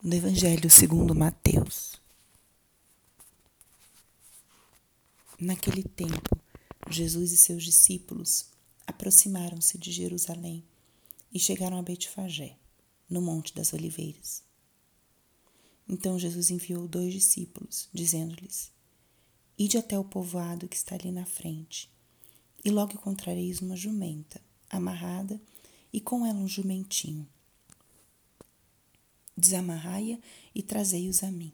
do Evangelho segundo Mateus. Naquele tempo, Jesus e seus discípulos aproximaram-se de Jerusalém e chegaram a Betfagé, no Monte das Oliveiras. Então Jesus enviou dois discípulos, dizendo-lhes: Ide até o povoado que está ali na frente, e logo encontrareis uma jumenta, amarrada, e com ela um jumentinho desamarrai-a e trazei-os a mim.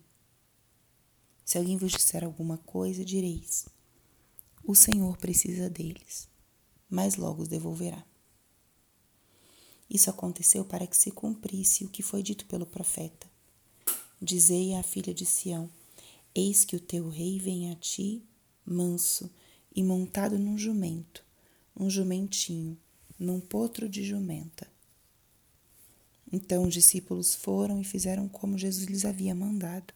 Se alguém vos disser alguma coisa, direis: O Senhor precisa deles, mas logo os devolverá. Isso aconteceu para que se cumprisse o que foi dito pelo profeta. Dizei à filha de Sião: Eis que o teu rei vem a ti, manso e montado num jumento, um jumentinho, num potro de jumenta. Então os discípulos foram e fizeram como Jesus lhes havia mandado.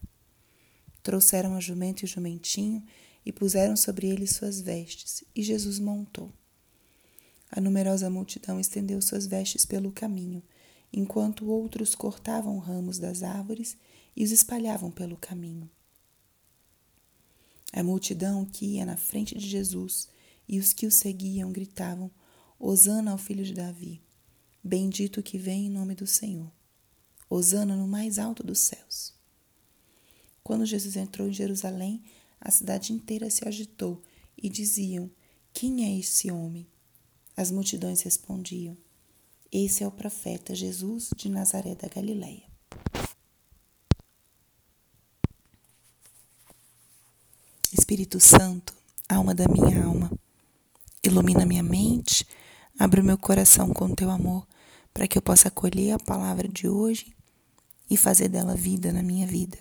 Trouxeram a jumento e o jumentinho e puseram sobre eles suas vestes, e Jesus montou. A numerosa multidão estendeu suas vestes pelo caminho, enquanto outros cortavam ramos das árvores e os espalhavam pelo caminho. A multidão que ia na frente de Jesus e os que o seguiam gritavam: Hosana ao filho de Davi. Bendito que vem em nome do Senhor. Hosana no mais alto dos céus. Quando Jesus entrou em Jerusalém, a cidade inteira se agitou e diziam: Quem é esse homem? As multidões respondiam: Esse é o profeta Jesus de Nazaré da Galileia. Espírito Santo, alma da minha alma, ilumina minha mente Abre o meu coração com teu amor para que eu possa acolher a palavra de hoje e fazer dela vida na minha vida.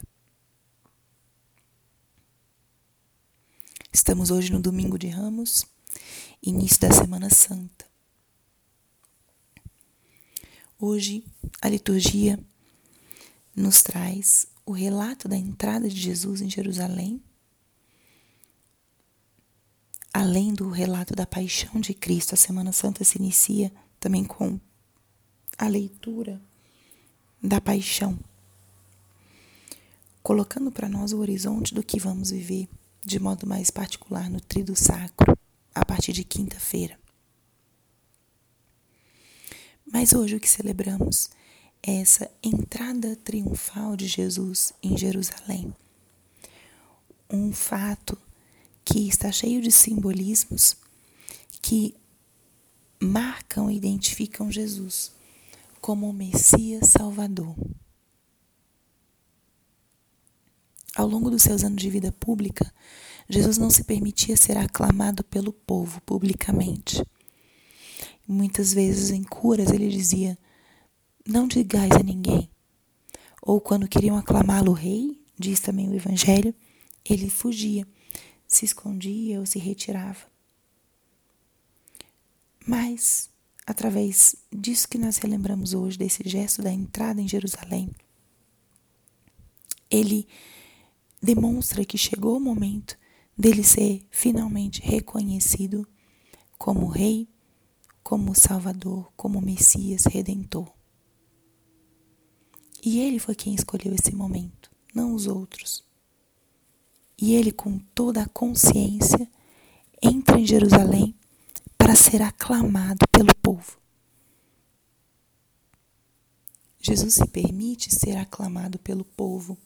Estamos hoje no domingo de Ramos, início da Semana Santa. Hoje a liturgia nos traz o relato da entrada de Jesus em Jerusalém além do relato da paixão de Cristo, a Semana Santa se inicia também com a leitura da paixão, colocando para nós o horizonte do que vamos viver de modo mais particular no Trido Sacro, a partir de quinta-feira. Mas hoje o que celebramos é essa entrada triunfal de Jesus em Jerusalém. Um fato que está cheio de simbolismos que marcam e identificam Jesus como o Messias Salvador. Ao longo dos seus anos de vida pública, Jesus não se permitia ser aclamado pelo povo publicamente. Muitas vezes em curas ele dizia: Não digais a ninguém. Ou quando queriam aclamá-lo rei, diz também o Evangelho, ele fugia se escondia ou se retirava. Mas, através disso que nós relembramos hoje, desse gesto da entrada em Jerusalém, ele demonstra que chegou o momento dele ser finalmente reconhecido como Rei, como Salvador, como Messias Redentor. E ele foi quem escolheu esse momento, não os outros. E ele, com toda a consciência, entra em Jerusalém para ser aclamado pelo povo. Jesus se permite ser aclamado pelo povo.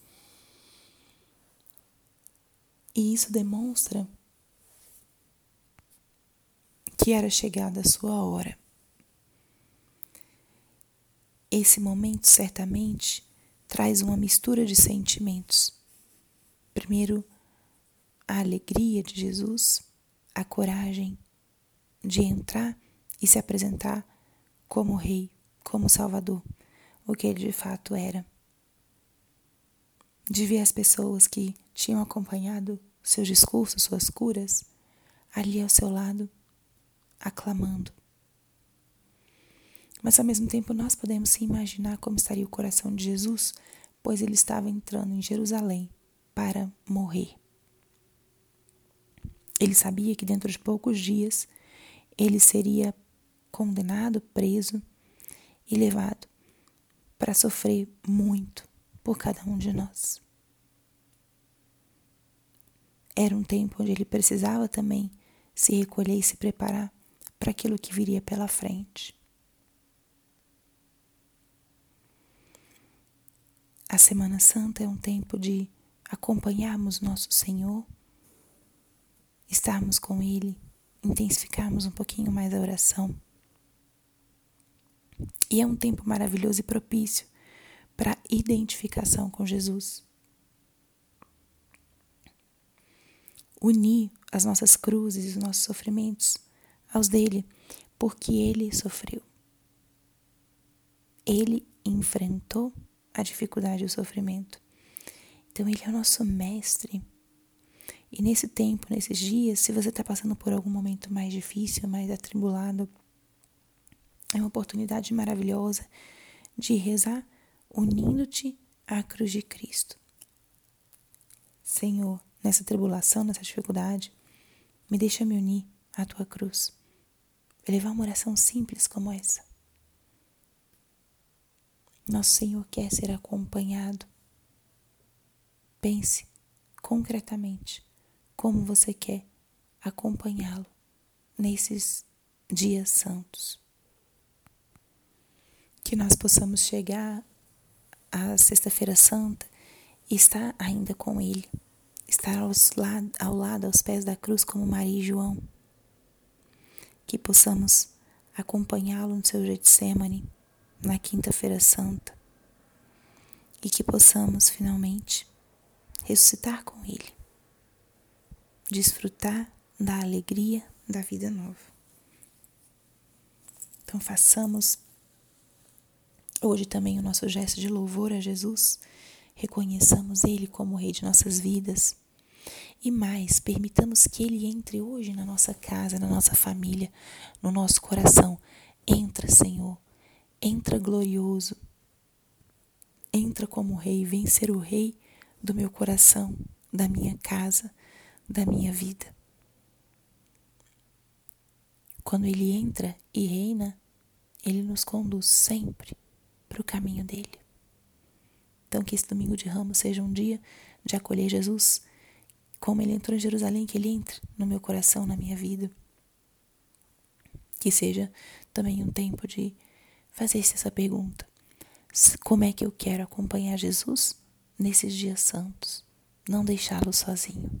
E isso demonstra que era chegada a sua hora. Esse momento certamente traz uma mistura de sentimentos. Primeiro, a alegria de Jesus, a coragem de entrar e se apresentar como Rei, como Salvador, o que ele de fato era. De ver as pessoas que tinham acompanhado seus discursos, suas curas, ali ao seu lado, aclamando. Mas ao mesmo tempo nós podemos se imaginar como estaria o coração de Jesus, pois ele estava entrando em Jerusalém para morrer. Ele sabia que dentro de poucos dias ele seria condenado, preso e levado para sofrer muito por cada um de nós. Era um tempo onde ele precisava também se recolher e se preparar para aquilo que viria pela frente. A Semana Santa é um tempo de acompanharmos nosso Senhor, estarmos com Ele, intensificarmos um pouquinho mais a oração. E é um tempo maravilhoso e propício para identificação com Jesus. Unir as nossas cruzes e os nossos sofrimentos aos dele, porque ele sofreu. Ele enfrentou a dificuldade e o sofrimento. Então, ele é o nosso mestre. E nesse tempo, nesses dias, se você está passando por algum momento mais difícil, mais atribulado, é uma oportunidade maravilhosa de rezar unindo-te à cruz de Cristo. Senhor, nessa tribulação, nessa dificuldade, me deixa me unir à tua cruz. Levar uma oração simples como essa. Nosso Senhor quer ser acompanhado. Pense concretamente como você quer acompanhá-lo nesses dias santos. Que nós possamos chegar à Sexta-feira Santa e estar ainda com Ele, estar lado, ao lado, aos pés da cruz, como Maria e João. Que possamos acompanhá-lo no seu Getsemane na Quinta-feira Santa e que possamos finalmente ressuscitar com Ele, desfrutar da alegria da vida nova. Então, façamos Hoje também o nosso gesto de louvor a Jesus, reconheçamos Ele como Rei de nossas vidas. E mais, permitamos que Ele entre hoje na nossa casa, na nossa família, no nosso coração. Entra, Senhor, entra glorioso. Entra como Rei, vem ser o Rei do meu coração, da minha casa, da minha vida. Quando Ele entra e reina, Ele nos conduz sempre para o caminho dele. Então, que esse domingo de ramos seja um dia de acolher Jesus, como ele entrou em Jerusalém, que ele entre no meu coração, na minha vida. Que seja também um tempo de fazer-se essa pergunta: como é que eu quero acompanhar Jesus nesses dias santos? Não deixá-lo sozinho.